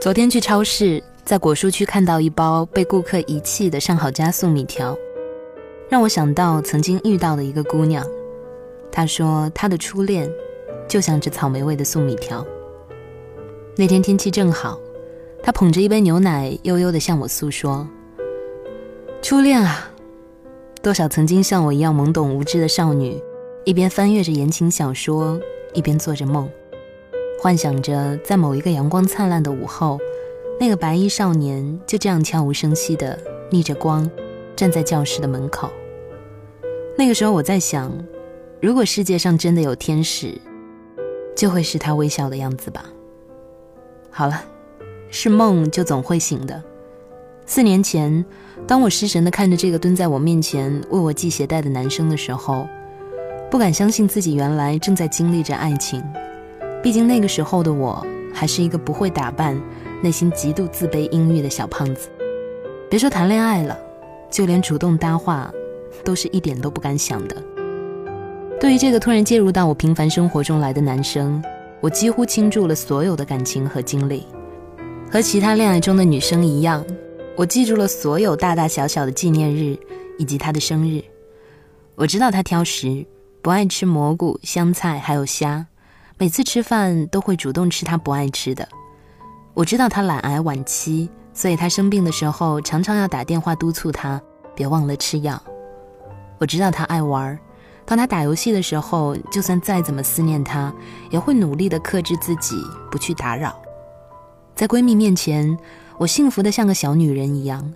昨天去超市，在果蔬区看到一包被顾客遗弃的上好佳粟米条，让我想到曾经遇到的一个姑娘。她说她的初恋就像这草莓味的粟米条。那天天气正好，她捧着一杯牛奶，悠悠地向我诉说：“初恋啊，多少曾经像我一样懵懂无知的少女，一边翻阅着言情小说，一边做着梦。”幻想着在某一个阳光灿烂的午后，那个白衣少年就这样悄无声息地逆着光站在教室的门口。那个时候我在想，如果世界上真的有天使，就会是他微笑的样子吧。好了，是梦就总会醒的。四年前，当我失神地看着这个蹲在我面前为我系鞋带的男生的时候，不敢相信自己原来正在经历着爱情。毕竟那个时候的我还是一个不会打扮、内心极度自卑、阴郁的小胖子。别说谈恋爱了，就连主动搭话，都是一点都不敢想的。对于这个突然介入到我平凡生活中来的男生，我几乎倾注了所有的感情和精力。和其他恋爱中的女生一样，我记住了所有大大小小的纪念日以及他的生日。我知道他挑食，不爱吃蘑菇、香菜还有虾。每次吃饭都会主动吃他不爱吃的。我知道他懒癌晚期，所以他生病的时候常常要打电话督促他别忘了吃药。我知道他爱玩，当他打游戏的时候，就算再怎么思念他，也会努力的克制自己不去打扰。在闺蜜面前，我幸福的像个小女人一样。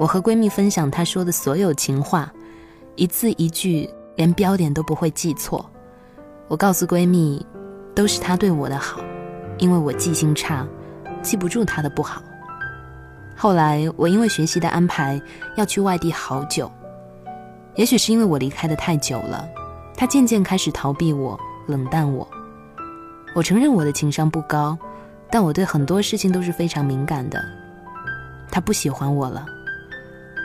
我和闺蜜分享她说的所有情话，一字一句，连标点都不会记错。我告诉闺蜜。都是他对我的好，因为我记性差，记不住他的不好。后来我因为学习的安排要去外地好久，也许是因为我离开的太久了，他渐渐开始逃避我，冷淡我。我承认我的情商不高，但我对很多事情都是非常敏感的。他不喜欢我了，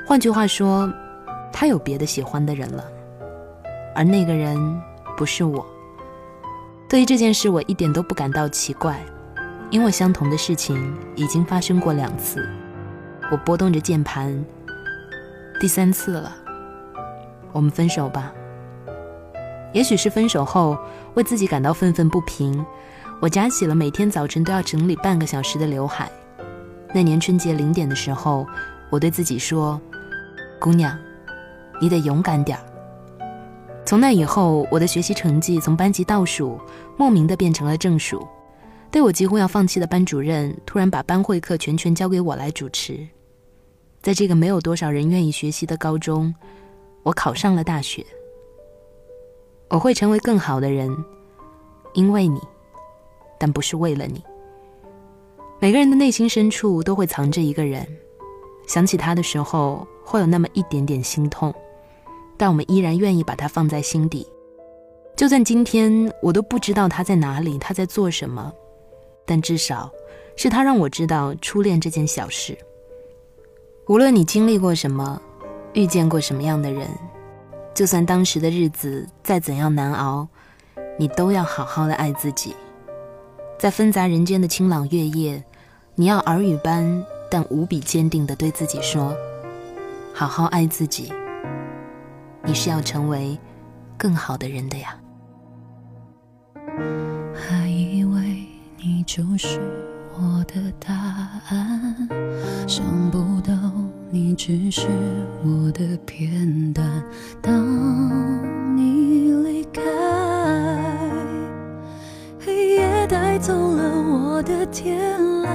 换句话说，他有别的喜欢的人了，而那个人不是我。对于这件事，我一点都不感到奇怪，因为相同的事情已经发生过两次。我拨动着键盘，第三次了。我们分手吧。也许是分手后为自己感到愤愤不平，我夹起了每天早晨都要整理半个小时的刘海。那年春节零点的时候，我对自己说：“姑娘，你得勇敢点儿。”从那以后，我的学习成绩从班级倒数莫名的变成了正数。对我几乎要放弃的班主任，突然把班会课全权交给我来主持。在这个没有多少人愿意学习的高中，我考上了大学。我会成为更好的人，因为你，但不是为了你。每个人的内心深处都会藏着一个人，想起他的时候，会有那么一点点心痛。但我们依然愿意把它放在心底，就算今天我都不知道他在哪里，他在做什么，但至少是他让我知道初恋这件小事。无论你经历过什么，遇见过什么样的人，就算当时的日子再怎样难熬，你都要好好的爱自己。在纷杂人间的清朗月夜，你要耳语般但无比坚定的对自己说：好好爱自己。你是要成为更好的人的呀。还以为你就是我的答案，想不到你只是我的片段。当你离开，黑夜带走了我的天蓝，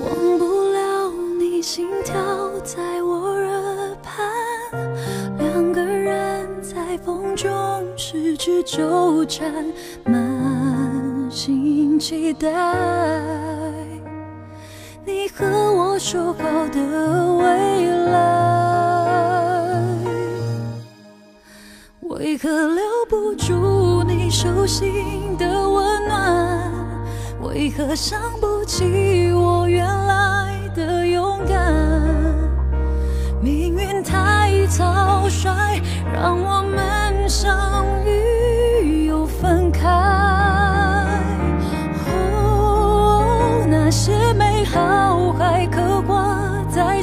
忘不了你心跳在去纠缠，满心期待。你和我说好的未来，为何留不住你手心的温暖？为何想不起我原来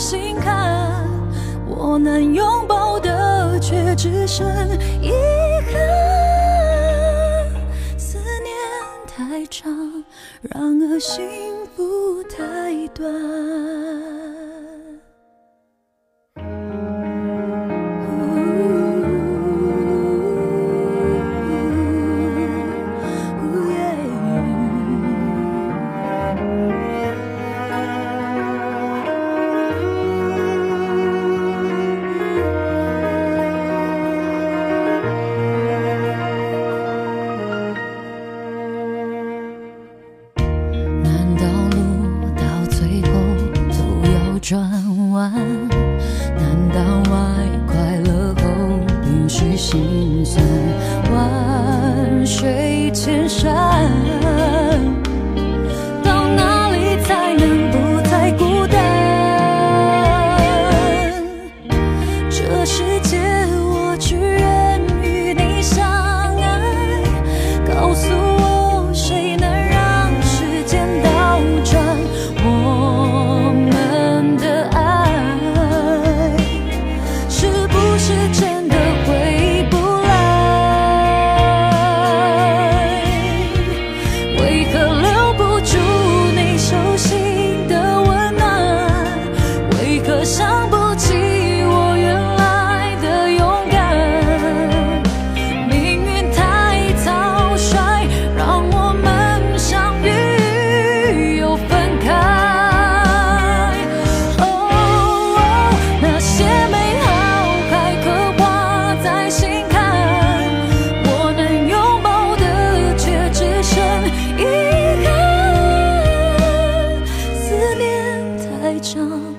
心坎，我能拥抱的却只剩遗憾。思念太长，然而幸福太短。转弯。难道爱快乐后便是心酸？万水千山。一朝。